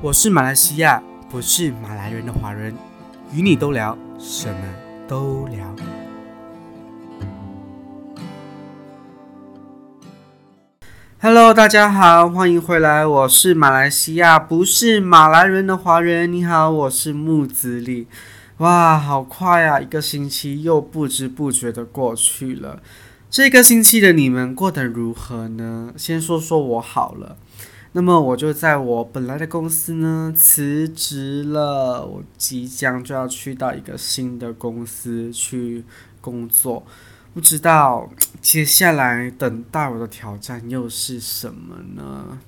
我是马来西亚，不是马来人的华人，与你都聊，什么都聊。Hello，大家好，欢迎回来，我是马来西亚，不是马来人的华人。你好，我是木子李。哇，好快啊，一个星期又不知不觉的过去了。这个星期的你们过得如何呢？先说说我好了。那么我就在我本来的公司呢辞职了，我即将就要去到一个新的公司去工作，不知道接下来等待我的挑战又是什么呢？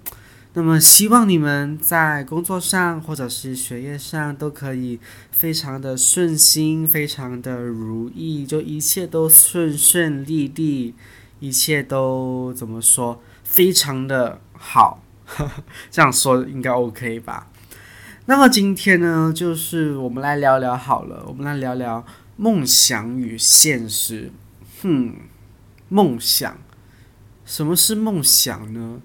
那么希望你们在工作上或者是学业上都可以非常的顺心，非常的如意，就一切都顺顺利利，一切都怎么说，非常的好。这样说应该 OK 吧？那么今天呢，就是我们来聊聊好了，我们来聊聊梦想与现实。哼，梦想，什么是梦想呢？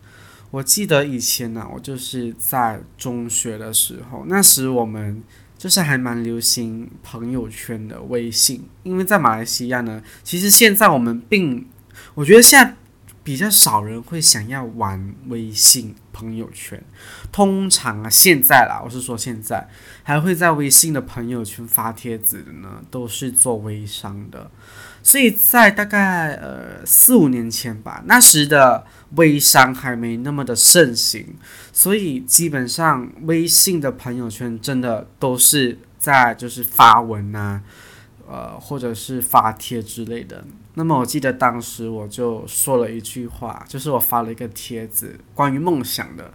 我记得以前呢，我就是在中学的时候，那时我们就是还蛮流行朋友圈的微信，因为在马来西亚呢，其实现在我们并，我觉得现在。比较少人会想要玩微信朋友圈，通常啊，现在啦，我是说现在还会在微信的朋友圈发帖子的呢，都是做微商的。所以在大概呃四五年前吧，那时的微商还没那么的盛行，所以基本上微信的朋友圈真的都是在就是发文啊。呃，或者是发帖之类的。那么我记得当时我就说了一句话，就是我发了一个帖子，关于梦想的。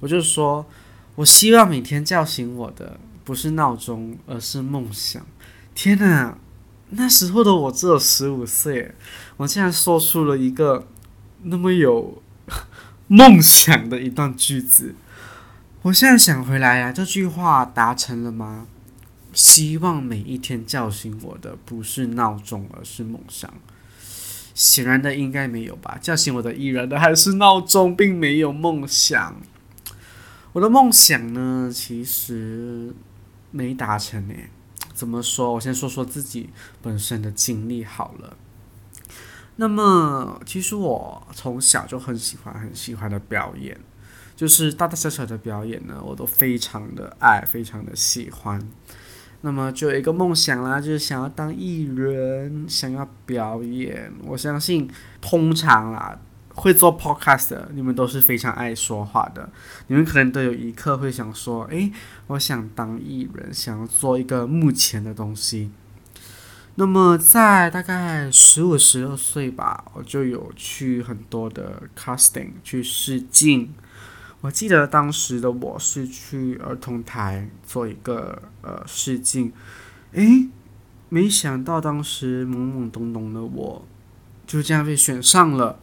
我就说，我希望每天叫醒我的不是闹钟，而是梦想。天哪，那时候的我只有十五岁，我竟然说出了一个那么有梦想的一段句子。我现在想回来呀，这句话达成了吗？希望每一天叫醒我的不是闹钟，而是梦想。显然的，应该没有吧？叫醒我的依然的还是闹钟，并没有梦想。我的梦想呢，其实没达成呢。怎么说？我先说说自己本身的经历好了。那么，其实我从小就很喜欢、很喜欢的表演，就是大大小小的表演呢，我都非常的爱，非常的喜欢。那么就有一个梦想啦，就是想要当艺人，想要表演。我相信，通常啦，会做 podcast 的，你们都是非常爱说话的。你们可能都有一刻会想说：“诶，我想当艺人，想要做一个目前的东西。”那么在大概十五、十六岁吧，我就有去很多的 casting 去试镜。我记得当时的我是去儿童台做一个呃试镜，诶，没想到当时懵懵懂懂的我就这样被选上了。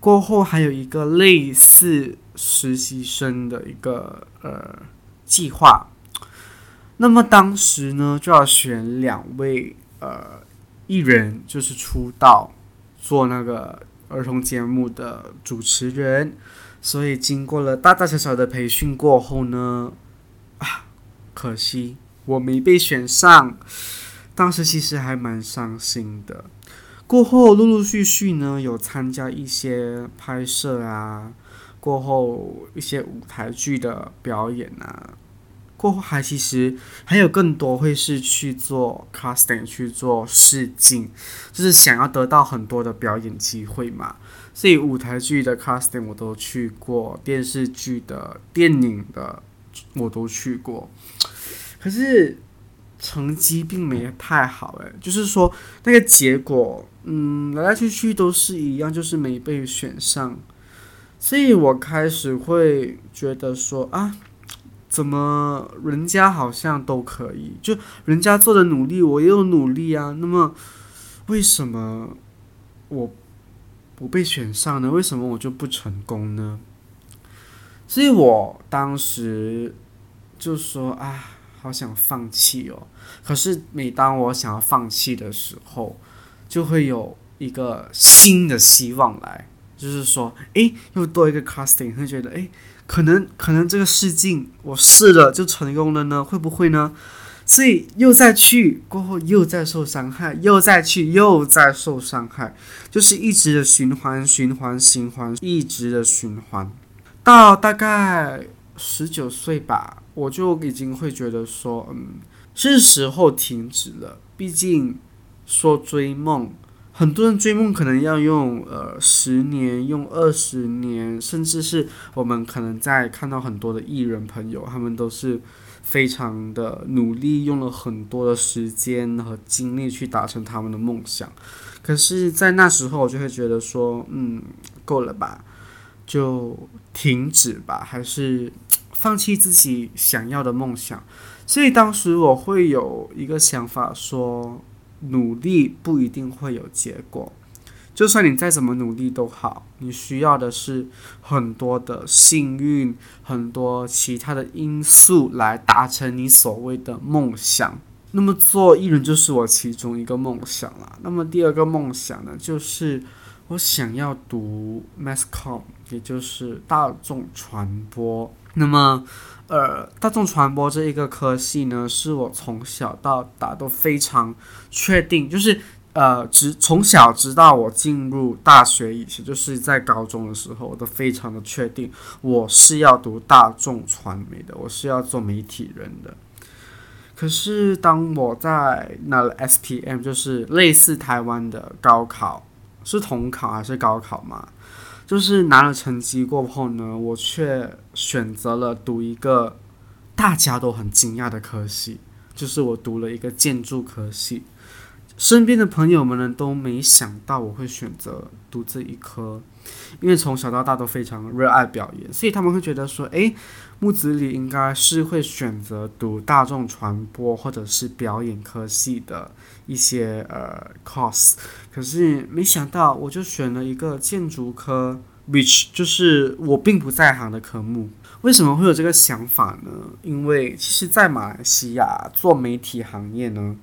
过后还有一个类似实习生的一个呃计划，那么当时呢就要选两位呃艺人，就是出道做那个儿童节目的主持人。所以经过了大大小小的培训过后呢，啊，可惜我没被选上。当时其实还蛮伤心的。过后陆陆续续呢，有参加一些拍摄啊，过后一些舞台剧的表演啊，过后还其实还有更多会是去做 casting 去做试镜，就是想要得到很多的表演机会嘛。所以舞台剧的 casting 我都去过，电视剧的、电影的我都去过，可是成绩并没太好诶，就是说那个结果，嗯，来来去去都是一样，就是没被选上。所以我开始会觉得说啊，怎么人家好像都可以，就人家做的努力，我也有努力啊，那么为什么我？不被选上呢？为什么我就不成功呢？所以我当时就说啊，好想放弃哦。可是每当我想要放弃的时候，就会有一个新的希望来。就是说，诶，又多一个 casting，会觉得，诶，可能可能这个试镜我试了就成功了呢？会不会呢？所以又再去过后又再受伤害，又再去又再受伤害，就是一直的循环循环循环，一直的循环，到大概十九岁吧，我就已经会觉得说，嗯，是时候停止了。毕竟说追梦。很多人追梦可能要用呃十年，用二十年，甚至是我们可能在看到很多的艺人朋友，他们都是非常的努力，用了很多的时间和精力去达成他们的梦想。可是，在那时候，我就会觉得说，嗯，够了吧，就停止吧，还是放弃自己想要的梦想。所以当时我会有一个想法说。努力不一定会有结果，就算你再怎么努力都好，你需要的是很多的幸运，很多其他的因素来达成你所谓的梦想。那么做艺人就是我其中一个梦想了。那么第二个梦想呢，就是我想要读 mass com，也就是大众传播。那么。呃，大众传播这一个科系呢，是我从小到大都非常确定，就是呃，直从小直到我进入大学以前，就是在高中的时候，我都非常的确定，我是要读大众传媒的，我是要做媒体人的。可是当我在拿了 SPM，就是类似台湾的高考，是统考还是高考嘛？就是拿了成绩过后呢，我却选择了读一个大家都很惊讶的科系，就是我读了一个建筑科系。身边的朋友们呢都没想到我会选择读这一科，因为从小到大都非常热爱表演，所以他们会觉得说，诶，木子李应该是会选择读大众传播或者是表演科系的一些呃 course，可是没想到我就选了一个建筑科，which 就是我并不在行的科目。为什么会有这个想法呢？因为其实，在马来西亚做媒体行业呢。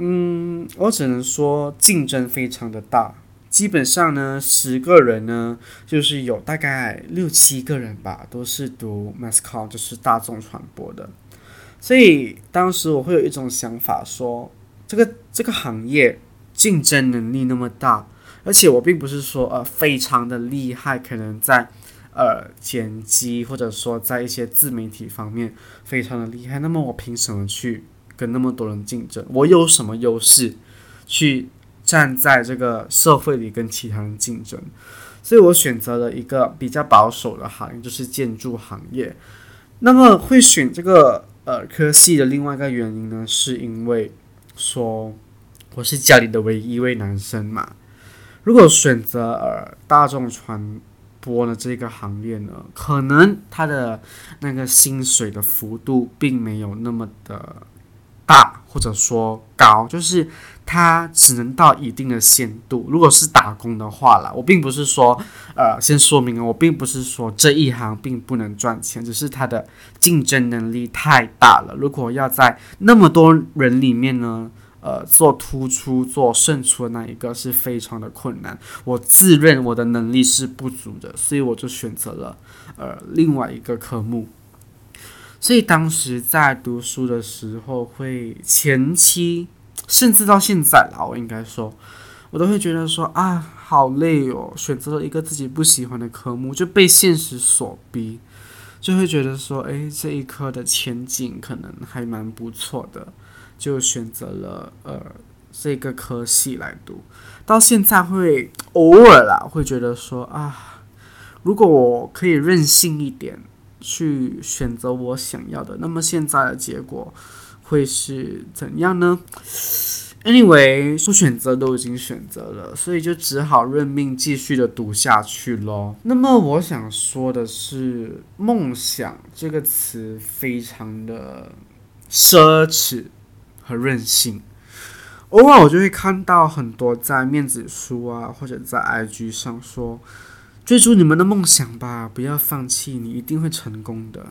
嗯，我只能说竞争非常的大。基本上呢，十个人呢，就是有大概六七个人吧，都是读 mass com，就是大众传播的。所以当时我会有一种想法，说这个这个行业竞争能力那么大，而且我并不是说呃非常的厉害，可能在呃剪辑或者说在一些自媒体方面非常的厉害，那么我凭什么去？跟那么多人竞争，我有什么优势去站在这个社会里跟其他人竞争？所以我选择了一个比较保守的行业，就是建筑行业。那么会选这个呃科系的另外一个原因呢，是因为说我是家里的唯一一位男生嘛。如果选择呃大众传播的这个行业呢，可能他的那个薪水的幅度并没有那么的。大或者说高，就是它只能到一定的限度。如果是打工的话啦，我并不是说，呃，先说明啊，我并不是说这一行并不能赚钱，只是它的竞争能力太大了。如果要在那么多人里面呢，呃，做突出、做胜出的那一个是非常的困难。我自认我的能力是不足的，所以我就选择了呃另外一个科目。所以当时在读书的时候，会前期甚至到现在啦，我应该说，我都会觉得说啊，好累哦，选择了一个自己不喜欢的科目，就被现实所逼，就会觉得说，诶，这一科的前景可能还蛮不错的，就选择了呃这个科系来读。到现在会偶尔啦，会觉得说啊，如果我可以任性一点。去选择我想要的，那么现在的结果会是怎样呢？Anyway，说选择都已经选择了，所以就只好认命，继续的读下去咯。那么我想说的是，梦想这个词非常的奢侈和任性。偶尔我就会看到很多在面子书啊，或者在 IG 上说。追逐你们的梦想吧，不要放弃，你一定会成功的。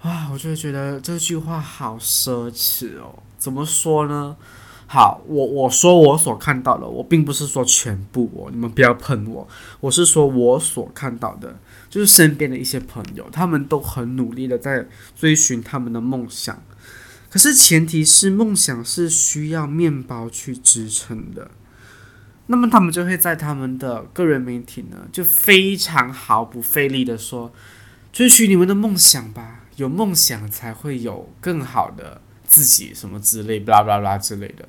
啊，我就会觉得这句话好奢侈哦。怎么说呢？好，我我说我所看到的，我并不是说全部哦，你们不要喷我。我是说我所看到的，就是身边的一些朋友，他们都很努力的在追寻他们的梦想。可是前提是梦想是需要面包去支撑的。那么他们就会在他们的个人媒体呢，就非常毫不费力的说，追寻你们的梦想吧，有梦想才会有更好的自己，什么之类，巴拉巴拉之类的。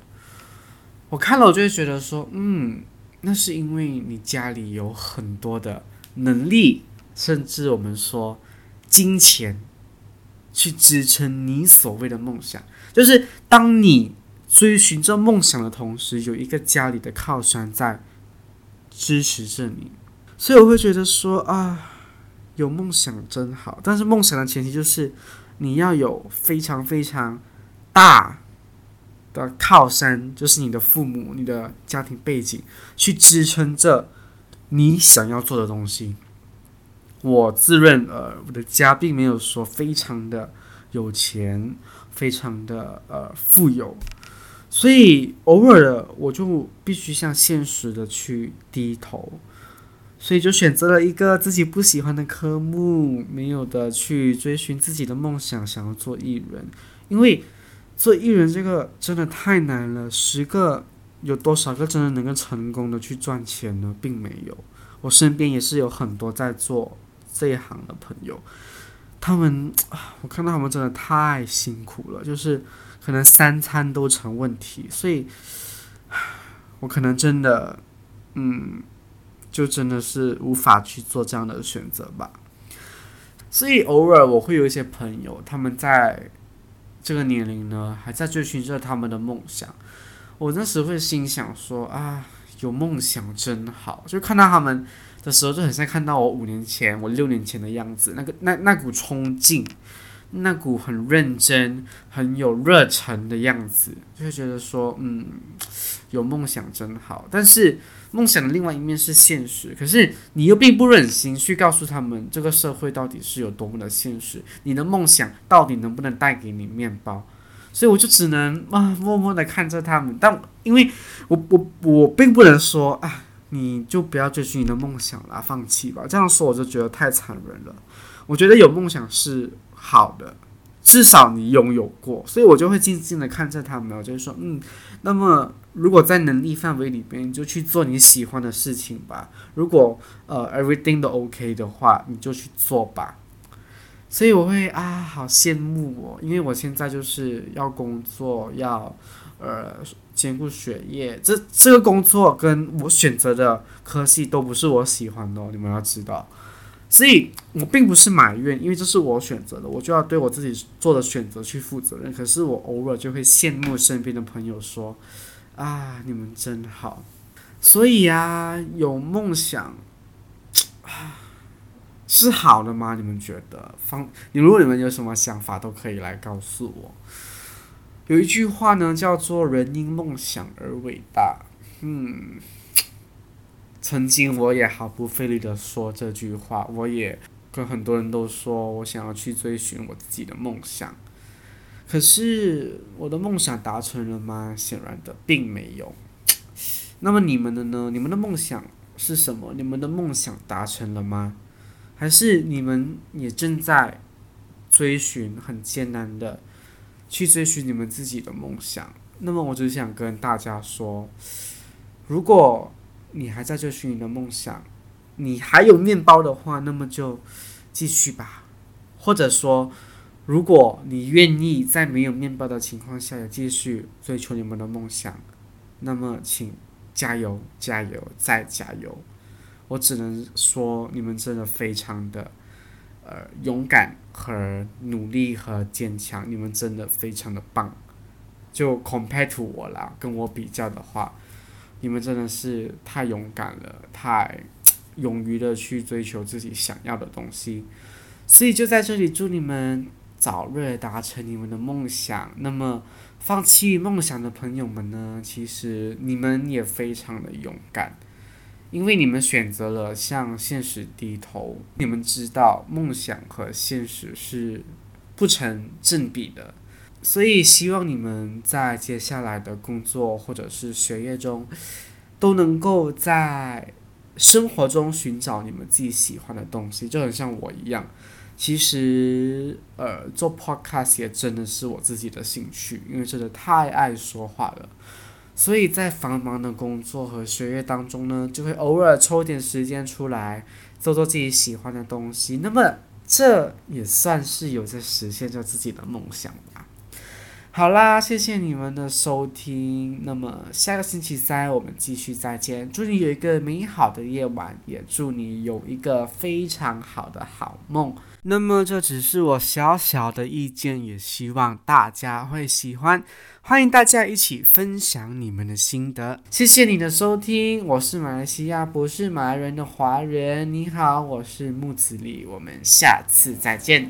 我看了，我就会觉得说，嗯，那是因为你家里有很多的能力，甚至我们说金钱，去支撑你所谓的梦想，就是当你。追寻着梦想的同时，有一个家里的靠山在支持着你，所以我会觉得说啊，有梦想真好。但是梦想的前提就是你要有非常非常大的靠山，就是你的父母、你的家庭背景去支撑着你想要做的东西。我自认呃，我的家并没有说非常的有钱，非常的呃富有。所以偶尔的我就必须向现实的去低头，所以就选择了一个自己不喜欢的科目，没有的去追寻自己的梦想，想要做艺人。因为做艺人这个真的太难了，十个有多少个真的能够成功的去赚钱呢？并没有。我身边也是有很多在做这一行的朋友，他们 我看到他们真的太辛苦了，就是。可能三餐都成问题，所以，我可能真的，嗯，就真的是无法去做这样的选择吧。所以偶尔我会有一些朋友，他们在这个年龄呢，还在追寻着他们的梦想。我那时会心想说啊，有梦想真好。就看到他们的时候，就很像看到我五年前、我六年前的样子，那个那那股冲劲。那股很认真、很有热忱的样子，就会觉得说，嗯，有梦想真好。但是梦想的另外一面是现实，可是你又并不忍心去告诉他们，这个社会到底是有多么的现实，你的梦想到底能不能带给你面包？所以我就只能啊，默默的看着他们。但因为我我我并不能说啊，你就不要追寻你的梦想了，放弃吧。这样说我就觉得太残忍了。我觉得有梦想是。好的，至少你拥有过，所以我就会静静的看着他们，我就会说，嗯，那么如果在能力范围里边，你就去做你喜欢的事情吧。如果呃 everything 都 OK 的话，你就去做吧。所以我会啊，好羡慕我，因为我现在就是要工作，要呃兼顾学业，这这个工作跟我选择的科系都不是我喜欢的，你们要知道。所以我并不是埋怨，因为这是我选择的，我就要对我自己做的选择去负责任。可是我偶尔就会羡慕身边的朋友说：“啊，你们真好。”所以呀，有梦想啊 是好的吗？你们觉得？方，你如果你们有什么想法，都可以来告诉我。有一句话呢，叫做“人因梦想而伟大”。嗯。曾经我也毫不费力的说这句话，我也跟很多人都说我想要去追寻我自己的梦想，可是我的梦想达成了吗？显然的并没有。那么你们的呢？你们的梦想是什么？你们的梦想达成了吗？还是你们也正在追寻很艰难的去追寻你们自己的梦想？那么我只想跟大家说，如果。你还在追寻你的梦想，你还有面包的话，那么就继续吧。或者说，如果你愿意在没有面包的情况下也继续追求你们的梦想，那么请加油，加油，再加油。我只能说，你们真的非常的呃勇敢和努力和坚强，你们真的非常的棒。就 compare to 我啦，跟我比较的话。你们真的是太勇敢了，太 勇于的去追求自己想要的东西，所以就在这里祝你们早日达成你们的梦想。那么，放弃梦想的朋友们呢？其实你们也非常的勇敢，因为你们选择了向现实低头。你们知道梦想和现实是不成正比的，所以希望你们在接下来的工作或者是学业中，都能够在生活中寻找你们自己喜欢的东西，就很像我一样。其实，呃，做 podcast 也真的是我自己的兴趣，因为真的太爱说话了。所以在繁忙的工作和学业当中呢，就会偶尔抽点时间出来做做自己喜欢的东西。那么，这也算是有在实现着自己的梦想吧。好啦，谢谢你们的收听。那么下个星期三我们继续再见。祝你有一个美好的夜晚，也祝你有一个非常好的好梦。那么这只是我小小的意见，也希望大家会喜欢。欢迎大家一起分享你们的心得。谢谢你的收听，我是马来西亚不是马来人的华人。你好，我是木子李，我们下次再见。